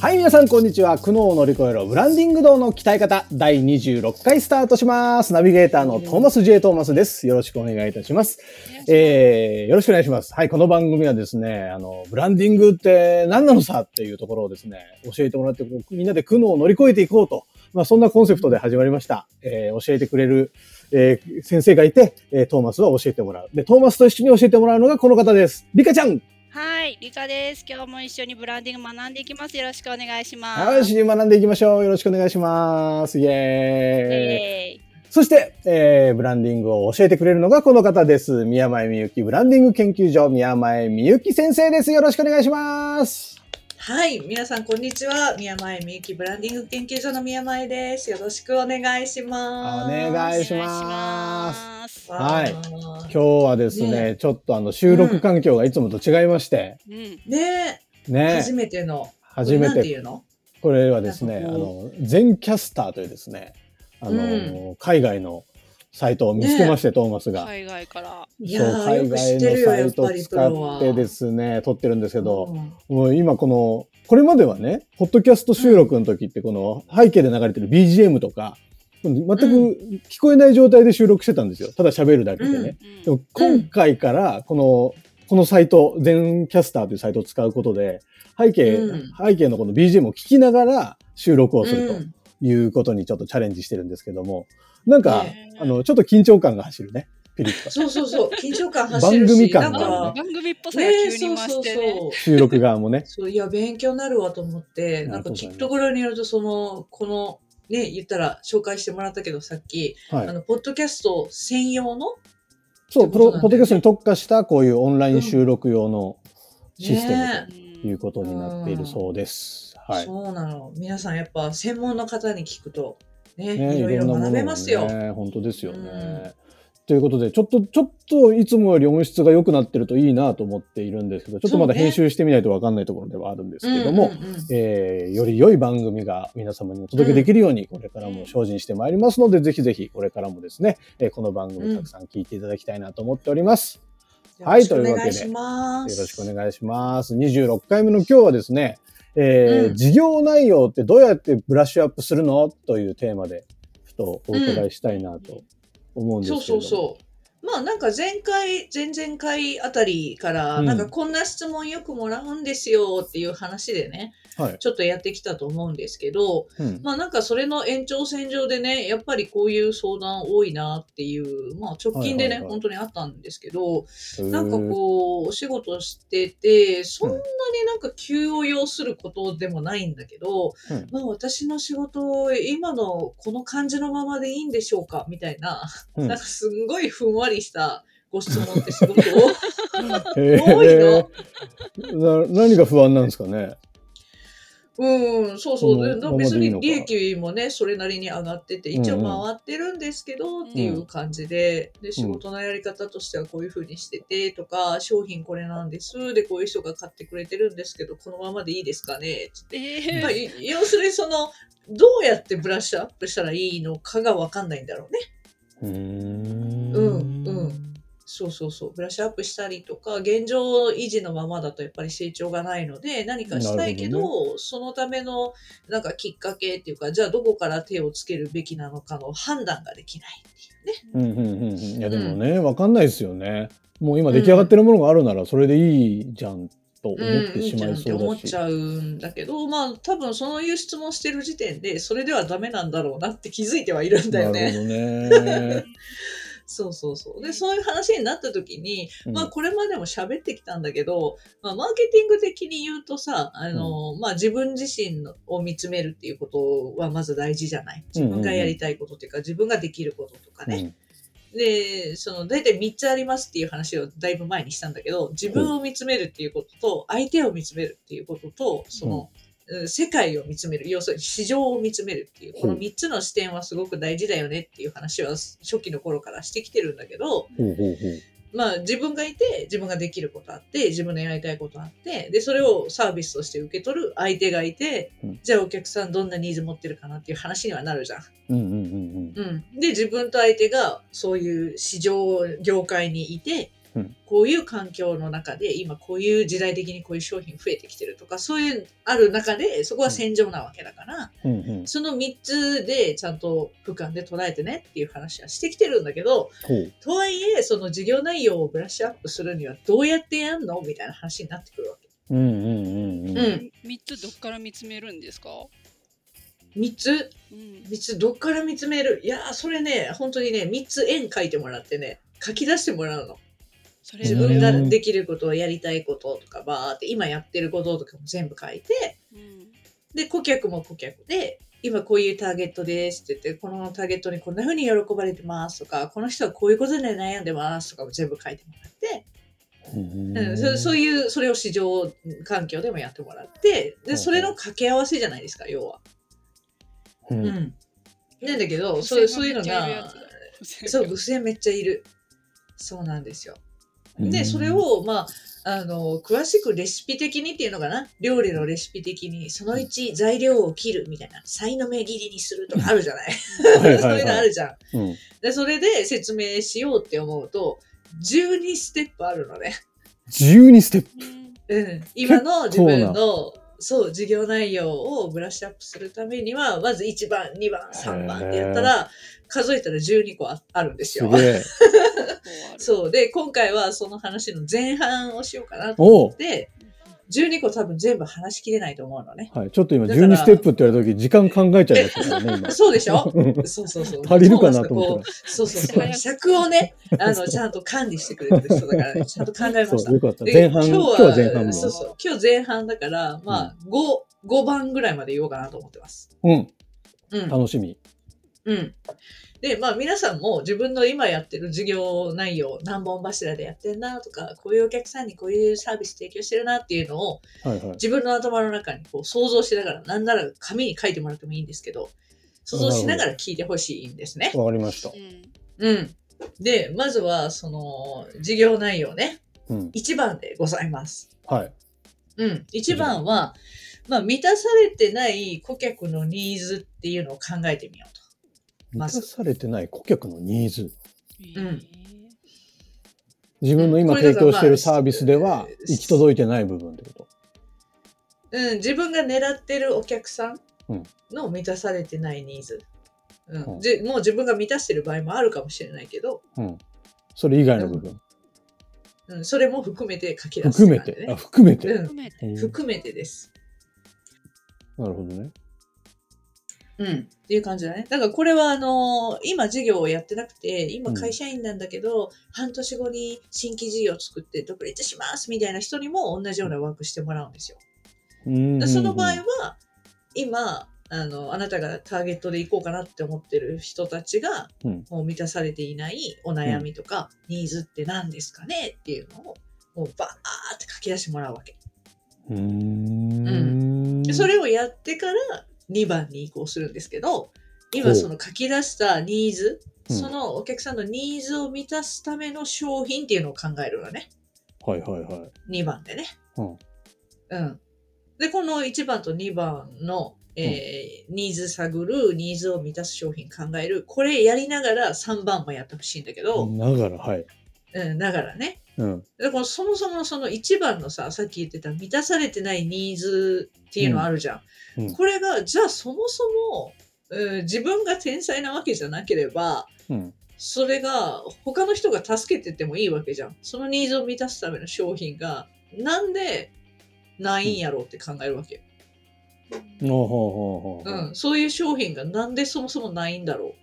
はい、皆さん、こんにちは。苦悩を乗り越えろ、ブランディング道の鍛え方、第26回スタートします。ナビゲーターのトーマス J. トーマスです。よろしくお願いいたします。えー、よろしくお願いします。はい、この番組はですね、あの、ブランディングって何なのさっていうところをですね、教えてもらって、みんなで苦悩を乗り越えていこうと。まあ、そんなコンセプトで始まりました。えー、教えてくれる、えー、先生がいて、えー、トーマスは教えてもらう。で、トーマスと一緒に教えてもらうのがこの方です。リカちゃんはい、リカです。今日も一緒にブランディング学んでいきます。よろしくお願いします。よし、学んでいきましょう。よろしくお願いします。イエーイ。えそして、えー、ブランディングを教えてくれるのがこの方です。宮前みゆきブランディング研究所宮前みゆき先生です。よろしくお願いします。はい、皆さんこんにちは。宮前みゆきブランディング研究所の宮前です。よろしくお願いしおます。お願いしま。ますす。はいわ今日はですね、ねちょっとあの収録環境がいつもと違いまして、うん、ーねね、初めての。初めてて、言うの？これはですね、あの、全キャスターというですね、あの、海外のサイトを見つけまして、トーマスが。海外から。いそう、海外のサイトを使ってですね、撮ってるんですけど、うんもう今この、これまではね、ポッドキャスト収録の時ってこの背景で流れてる BGM とか、全く聞こえない状態で収録してたんですよ。ただ喋るだけでね。うんでも今回からこの、このサイト、全キャスターというサイトを使うことで、背景、うん背景のこの BGM を聞きながら収録をするうんということにちょっとチャレンジしてるんですけども、なんか、ねあの、ちょっと緊張感が走るね。ピリッと。そうそうそう、緊張感走るし、番組感なんがあるか、番組っぽさがね急に増そうそうしてね。そう。収録側もね。そういや、勉強になるわと思って、なんか聞くところによると、その、この、ね、言ったら紹介してもらったけど、さっき、はいあ。の、ポッドキャスト専用の？そう、ねポッドキャストに特化したこういうオンライン収録用のシステムねということになっているそうです。はい。そうなの。皆さんやっぱ専門の方に聞くと、ね、ね、いろいろ学べますよ。ね、本当ですよね。うんということで、ちょっと、ちょっといつもより音質が良くなってるといいなと思っているんですけど、ちょっとまだ編集してみないとわかんないところではあるんですけども、うんうんうんえーより良い番組が皆様にお届けできるように、これからも精進してまいりますので、ぜひぜひこれからもですね、えーこの番組たくさん聞いていただきたいなと思っております。はいというわけでします。よろしくお願いします。26回目の今日はですね、えーうん事業内容ってどうやってブラッシュアップするのというテーマで、ちょっとお伺いしたいなと思うんですけれども。そうそうそう。まあなんか前回、前々回あたりから、うんなんかこんな質問よくもらうんですよっていう話でね、はい。ちょっとやってきたと思うんですけど、うん。まあなんかそれの延長線上でね、やっぱりこういう相談多いなっていう、まあ直近でね、はいはいはい。本当にあったんですけど、なんかこう、お仕事してて、そんなになんか急を要することでもないんだけど、うん。まあ私の仕事、今のこの感じのままでいいんでしょうかみたいな、うん。なんかすんごいふんわりしたご質問ってすごく多い の。な何が不安なんですかね？うん、そうそう。このでままで別に利益もね、それなりに上がってて、一応回ってるんですけど、っていう感じで、で、仕事のやり方としてはこういう風にしてて、とか、商品これなんです。で、こういう人が買ってくれてるんですけど、このままでいいですかねつって。えまあ、い要するにその、どうやってブラッシュアップしたらいいのかがわかんないんだろうね。うーんうんうんそうそうそう。ブラッシュアップしたりとか、現状維持のままだとやっぱり成長がないので、何かしたいけど、なるそのためのなんかきっかけっていうか、じゃあどこから手をつけるべきなのかの判断ができないっていうね。うんうんうんうん。いやでもね、わかんないですよね。もう今出来上がってるものがあるなら、それでいいじゃんと思ってしまいうん、いいじゃんってそうだし。思っちゃうんだけど、まあ多分そういう質問してる時点で、それではダメなんだろうなって気づいてはいるんだよね。なるほどね。そうそうそう。で、そういう話になった時に、うんまあこれまでも喋ってきたんだけど、まあマーケティング的に言うとさ、あの、まあ自分自身のを見つめるっていうことはまず大事じゃない？自分がやりたいことっていうか、自分ができることとかね。で、その大体3つありますっていう話をだいぶ前にしたんだけど、自分を見つめるっていうことと、相手を見つめるっていうことと、その、うん世界を見つめる、要するに市場を見つめるっていう、この3つの視点はすごく大事だよねっていう話は初期の頃からしてきてるんだけど、まあ自分がいて、自分ができることあって、自分のやりたいことあって、で、それをサービスとして受け取る相手がいて、うん。じゃあお客さんどんなニーズ持ってるかなっていう話にはなるじゃん。うんうんうん。うん。で、自分と相手がそういう市場、業界にいて、うんこういう環境の中で、今こういう時代的にこういう商品増えてきてるとか、そういうある中で、そこは戦場なわけだから、うんうんうんその3つでちゃんと俯瞰で捉えてねっていう話はしてきてるんだけど、とはいえ、その事業内容をブラッシュアップするにはどうやってやんのみたいな話になってくるわけ。うんうんうんうんうん三つどっから見つめるんですか？3つ、うん。3つどっから見つめる？いやー、それね、本当にね、3つ円書いてもらってね、書き出してもらうの。それ自ぞれ分がうんできることをやりたいこととか、バーって今やってることとかも全部書いて、うん。で、顧客も顧客で、今こういうターゲットですって言って、このターゲットにこんな風に喜ばれてますとか、この人はこういうことで悩んでますとかも全部書いてもらって、うんうん、そそういう、それを市場環境でもやってもらって、で、それの掛け合わせじゃないですか、要は。ううんん。なんだけど、そうそういうのが、そう、う。無線めっちゃいる。そうなんですよ。うん。で、それを、まあ、あの、詳しくレシピ的にっていうのかな？料理のレシピ的に、その1、材料を切るみたいな、さいの目切りにするとかあるじゃない？そういうのあはいるじゃん。うん。で、それで説明しようって思うと、12ステップあるのね。12ステップ。うん。うん。今の自分の、そう、授業内容をブラッシュアップするためには、まず1番、2番、3番ってやったら、数えたら12個ああるんですよ。す そう。で、今回はその話の前半をしようかなと思って、12個多分全部話しきれないと思うのね。はいちょっと今だから12ステップって言われた時時間考えちゃいましたからね今 そうでしょ？うんそうそうそう。足りるかなと思ったそうそうそう。尺をね、あの、ちゃんと管理してくれてる人だからね、ちゃんと考えました。よかったで前半今日は前半分そうそう。今日前半だから、まあ、5、5番ぐらいまで言おうかなと思ってます。うんうん。楽しみうん。で、まあ皆さんも自分の今やってる授業内容、何本柱でやってんなとか、こういうお客さんにこういうサービス提供してるなっていうのをはいはい自分の頭の中にこう想像しながら、なんなら紙に書いてもらってもいいんですけど、想像しながら聞いてほしいんですね。わかりましたうんうん。で、まずはその授業内容ね、うん1番でございます。はいうん。1番は、まあ満たされてない顧客のニーズっていうのを考えてみようと。満たされてない顧客のニーズ。うん。自分の今提供しているサービスではまあ行き届いてない部分ってこと？うん、自分が狙ってるお客さんうん。の満たされてないニーズ。うん。うん。じもう自分が満たしてる場合もあるかもしれないけど、うん。それ以外の部分。うん、それも含めて書き出すね。含めて。うん。含めて。うん含めてです。なるほどねうん。っていう感じだね。だからこれはあのー今事業をやってなくて、今会社員なんだけど、半年後に新規事業を作って独立しますみたいな人にも同じようなワークしてもらうんですよ。うんその場合は、今、あの、あなたがターゲットで行こうかなって思ってる人たちが、うんもう満たされていないお悩みとか、ニーズって何ですかねっていうのを、もうバーって書き出してもらうわけ。うーんでそれをやってから2番に移行するんですけど、ほ今うその書き出したニーズ、うんそのお客さんのニーズを満たすための商品っていうのを考えるのね。はいはいはい2番でね。うんうん。で、この1番と2番の、えーニーズ探る、ニーズを満たす商品考える。これやりながら3番もやってほしいんだけど、ながらはいうん、だからね。うんでこのそもそもその1番のさ、さっき言ってた満たされてないニーズっていうのあるじゃん。うんうんこれが、じゃあそもそも、うん自分が天才なわけじゃなければ、うんそれが他の人が助けてってもいいわけじゃん。そのニーズを満たすための商品が、なんでないんやろうって考えるわけ。ほうん、そういう商品がなんでそもそもないんだろなるほど。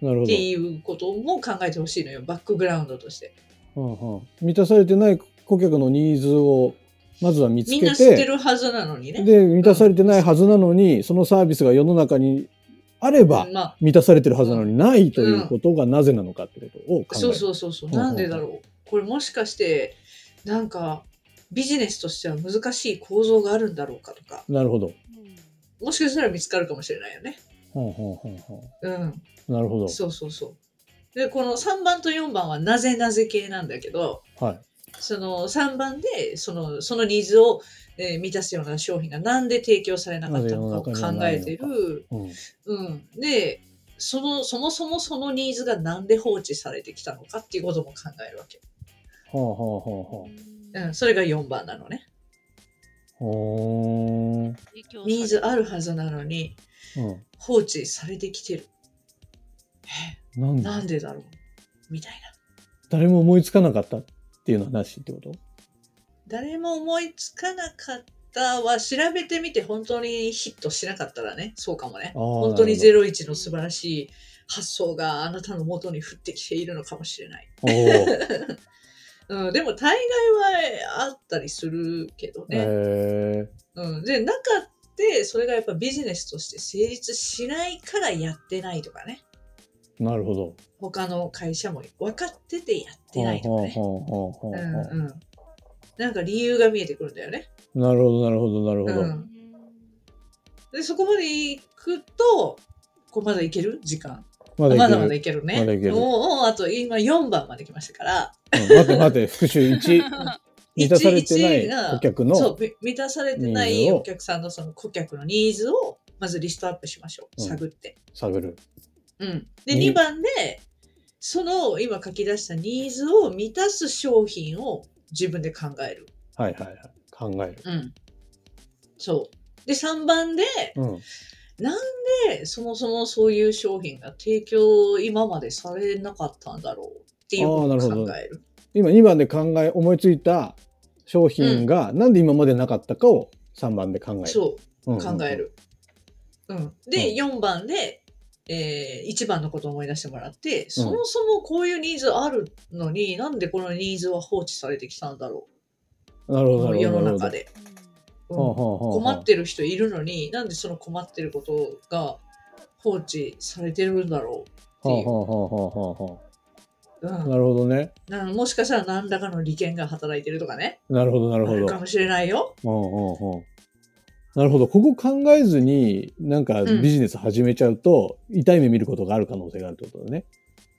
っていうことも考えてほしいのよ、バックグラウンドとして。うんうん満たされてない顧客のニーズをまずは見つけみんな知ってて、るはずなのにね。で、満たされてないはずなのに、そのサービスが世の中にあれば、まあ、満たされてるはずなのにないということがなぜなのかってことを考える。そうそうそうそう。うんうんなんでだろう。これもしかして、なんか、ビジネスとしては難しい構造があるんだろうかとか、なるほど。もしかしたら見つかるかもしれないよね。ほんほんほんほうん。んなるほど。そうそうそう。で、この3番と4番はなぜなぜ系なんだけど、はい。その3番でそのそのニーズを、えー満たすような商品がなんで提供されなかったのかを考えてる。うん。うん、でそのそもそもそのニーズがなんで放置されてきたのかっていうことも考えるわけ。ほうほうほうほうん、それが4番なのね。う。ほーニーズあるはずなのにうん。放置されてきてる。なんで？なんでだろう？みたいな。誰も思いつかなかったっていうのはなしってこと？誰も思いつかなかったは調べてみて本当にヒットしなかったらね、そうかもね。本当になる01の素晴らしい発想があなたの元に降ってきているのかもしれない。うん、でも大概はあったりするけどね。へうん、で、なかって、それがやっぱビジネスとして成立しないからやってないとかね。ーなるほど。他の会社も分かっててやってないとかね。ほうんほううん。なんか理由が見えてくるんだよね。なるほど、なるほど、なるほど。うんで、そこまで行くと、こうまだいける？時間。ままだまだいいけるね。まだいけるもう、あと今4番まで来ましたから。うん待って待って、復習1。満たされてない1が顧客のそう、み満たされてないお客さんのその顧客のニーズをまずリストアップしましょう。うん探って。探る。うん。で、に2番で、その今書き出したニーズを満たす商品を自分で考える。はいはいはい。考える。うん。そう。で、3番で、うん。で、そもそもそういう商品が提供今までされなかったんだろうっていうことを考える。今2番で考え、思いついた商品がなんで今までなかったかを3番で考える。そう。うん考え。る。うん。で、う4番で、えー、1番のことを思い出してもらって、そもそもこういうニーズあるのに、なんでこのニーズは放置されてきたんだろう。世なるほど。なるほど。の中で。困ってる人いるのに、なんでその困ってることが放置されてるんだろうっていう。ほうほうほうほうほううんなるほどね。なもしかしたら何らかの利権が働いてるとかね。なるほど、なるほど。かもしれないよ。うんうんうんなるほど。ここ考えずに、なんかうんビジネス始めちゃうと、痛い目見ることがある可能性があるってことだね。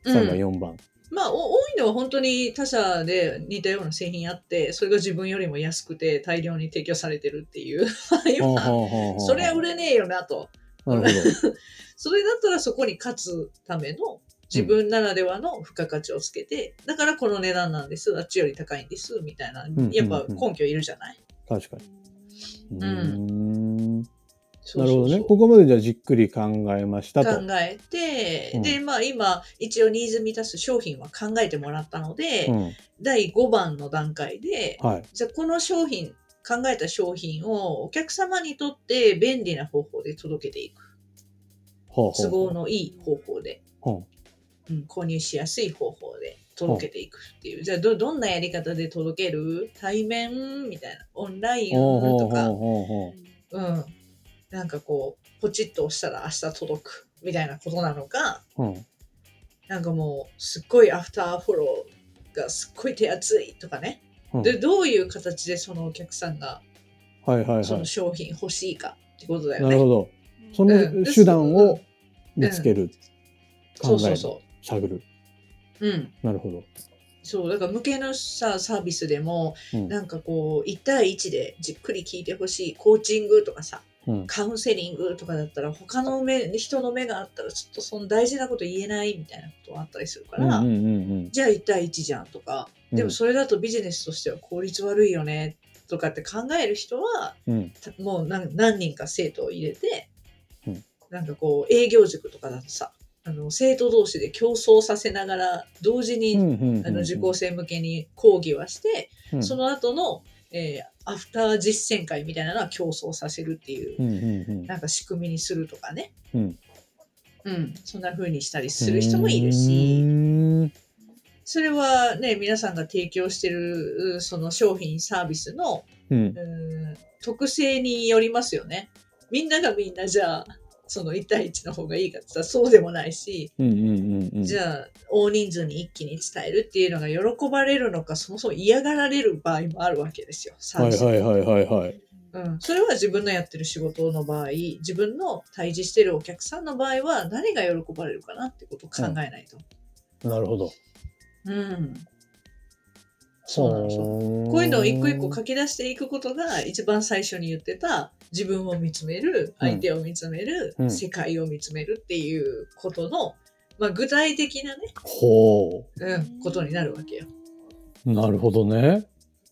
うん3番、4番。まあ、お多いのは本当に他社で似たような製品あって、それが自分よりも安くて大量に提供されてるっていう。今、それは売れねえよなと。なるほど。それだったらそこに勝つための自分ならではの付加価値をつけて、だからこの値段なんです、あっちより高いんです、みたいな、んやっぱ根拠いるじゃない、確かに。うんなるほどね。ここまでじゃあじっくり考えましたと。考えて、うんで、まあ今、一応ニーズ満たす商品は考えてもらったので、うん。第5番の段階で、はい。じゃあこの商品、考えた商品をお客様にとって便利な方法で届けていく。ほうほう都合のいい方法で、ほうん、購入しやすい方法で届けていくっていう。じゃあど、どんなやり方で届ける？対面みたいな？オンラインとか、ほうん。なんかこう、ポチッと押したら明日届くみたいなことなのか、う。うん。なんかもう、すっごいアフターフォローがすっごい手厚いとかね。うんで、どういう形でそのお客さんがはいはいはその商品欲しいかってことだい。よね。なるほど。そうんの手段を見つける。考える。そうそうそ探る。う。うん。なるほど。そう、だから向けのさ、サービスでも、うんなんかこう、1対1でじっくり聞いてほしい、コーチングとかさ、うん。カウンセリングとかだったら、他の目、人の目があったら、ちょっとその大事なこと言えないみたいなことがあったりするから、うんうんうんじゃあ1対1じゃんとか、うん。でもそれだとビジネスとしては効率悪いよねとかって考える人は、もう何何人か生徒を入れて、うんなんかこう営業塾とかだとさあの生徒同士で競争させながら同時に、あの受講生向けに講義はして、うん。その後の、えーアフター実践会みたいなのは競争させるっていう、うんうんうん。なんか仕組みにするとかね。うん。うん、そんな風にしたりする人もいるし、うん。それはね、皆さんが提供してる、その商品、サービスの、うん特性によりますよね。みんながみんなじゃあ、その1対1の方がいいかって言ったらそうでもないし、うんうんうんうん。じゃあ、大人数に一気に伝えるっていうのが喜ばれるのか、そもそも嫌がられる場合もあるわけですよ。はいはいはいはいはい。うん、それは自分のやってる仕事の場合、自分の対峙してるお客さんの場合は何が喜ばれるかなってことを考えないと。なるほど。うん。そうなんですよ。ここういうのを一個一個書き出していくことが一番最初に言ってた自分を見つめる、うん相手を見つめる、うん世界を見つめるっていうことの、まあ、具体的なね、ほうん、ことになるわけよ。う。なるほどね。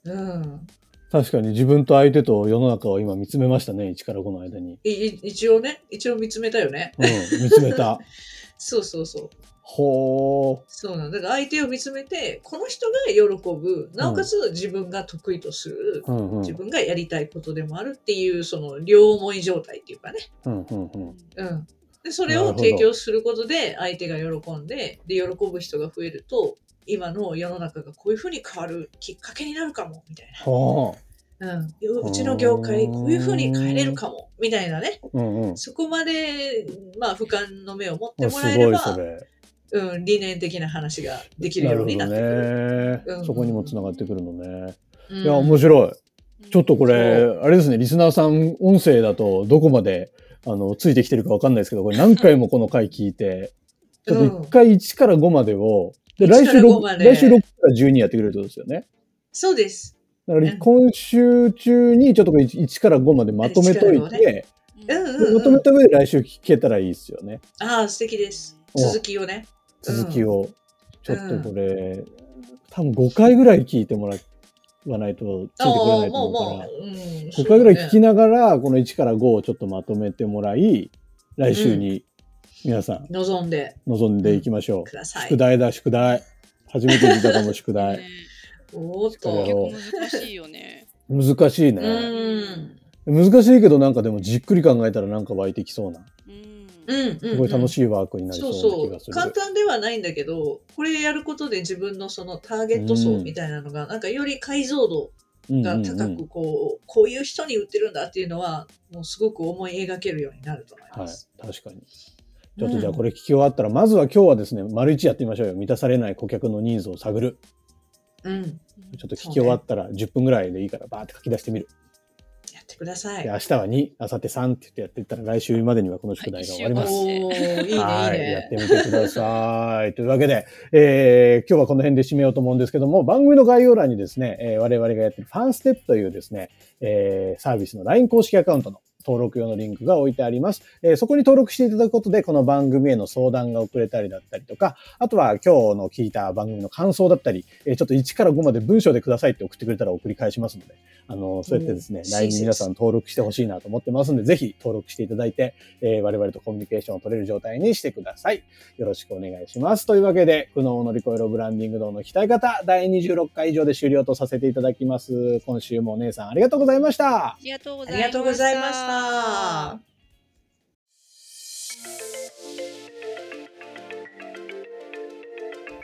うん。確かに自分と相手と世の中を今見つめましたね。1から5の間に。一応ね、一応見つめたよね。うん。見つめた。そうそうそう。ほそうなんだ。だから相手を見つめて、この人が喜ぶ、なおかつ自分が得意とする、う。うんうん。自分がやりたいことでもあるっていう、その両思い状態っていうかね。うんうんうん。うん。で、それをなるほど提供することで、相手が喜んで、で、喜ぶ人が増えると、今の世の中がこういうふうに変わるきっかけになるかも、みたいはな。うん。うちの業界、こういうふうに変えれるかも、みたいなね。あ。うんうん。そこまで、まあ、俯瞰の目を持ってもらえれば、ごいそれ。うん、理念的な話ができるようになってくる。ねう。んそこにもつながってくるのね。うんいや、面白い。ちょっとこれそ、あれですね、リスナーさん、音声だとどこまで、あの、ついてきてるかわかんないですけど、これ何回もこの回聞いて、ちょっと一回1から5までを、で、1来週から5 6、まで来週6から12やってくれるってことですよね。そうです。だからうん今週中にちょっとこれ 1, から5までまとめとい1て、うんでうん、うん。まとめた上で来週聞けたらいいですよね。ああ、素敵です。お続きをね。続きを。ちょっとこれ、多分5回ぐらい聞いてもらわないとついてこれないと思うからも。う、うん。5回ぐらい聞きなながら、この1から5をちょっとまとめてもらい、来週に皆さん望んで臨んでいきましょう。宿題だ、宿題。初めて聞いたかも、宿題。ねっと。を結構難しいよね。難しいうね。ん。難しいけど、なんかでもじっくり考えたらなんか湧いてきそうな。うん。うん。すごい楽い。しいワークになりそそううそうな気がす。る。簡単ではないんだけど、これやることで自分のそのターゲット層みたいなのが、なんかより解像度が高く、こう、こういう人に売ってるんだっていうのは、もうすごく思い描けるようになると思いはいます。、確かに。ちょっとじゃあこれ聞き終わったら、まずは今日はですね、丸一やってみましょうよ。満たされない顧客のニーズを探る。うん。ちょっと聞き終わったら10分ぐらいでいいからバーって書き出してみる。やってくださで、い。明日は2、明後日3って言ってやっていったら来週までにはこの宿題が終わります。おー、いいね、いいはい、やってね。みてください。というわけで、えー今日はこの辺で締めようと思うんですけども、番組の概要欄にですね、えー我々がやってるファンステップというですね、えーサービスの LINE 公式アカウントの登録用のリンクが置いてあります。えーそこに登録していただくことで、この番組への相談が送れたりだったりとか、あとは今日の聞いた番組の感想だったり、えーちょっと1から5まで文章でくださいって送ってくれたら送り返しますので、あの、そうやってですね、うん LINE に皆さん登録してほしいなと思ってますんで、ぜひ登録していただいて、えー我々とコミュニケーションを取れる状態にしてください。よろしくお願いします。というわけで、苦悩を乗り越えろブランディング道の鍛え方、第26回以上で終了とさせていただきます。今週もお姉さんありがとうございましたあ。りがとうごあざいました。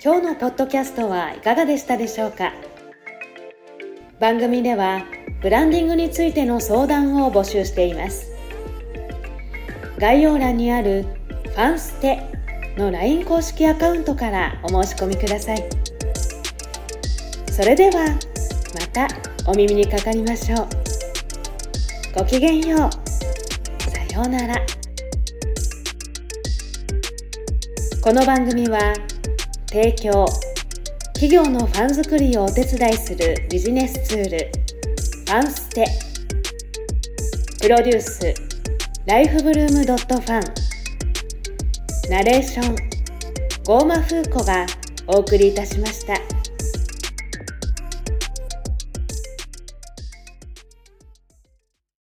今日のポッドキャストはいかがでしたでしょうか？番組ではブランディングについての相談を募集しています。概要欄にある「ファンステ」の LINE 公式アカウントからお申し込みください。それではまたお耳にかかりましょう。ごきげんよう。ようなら。この番組は提供企業のファン作りをお手伝いするビジネスツールファンステ。プロデュースライフブルームドットファン。ナレーションゴーマフーコがお送りいたしました。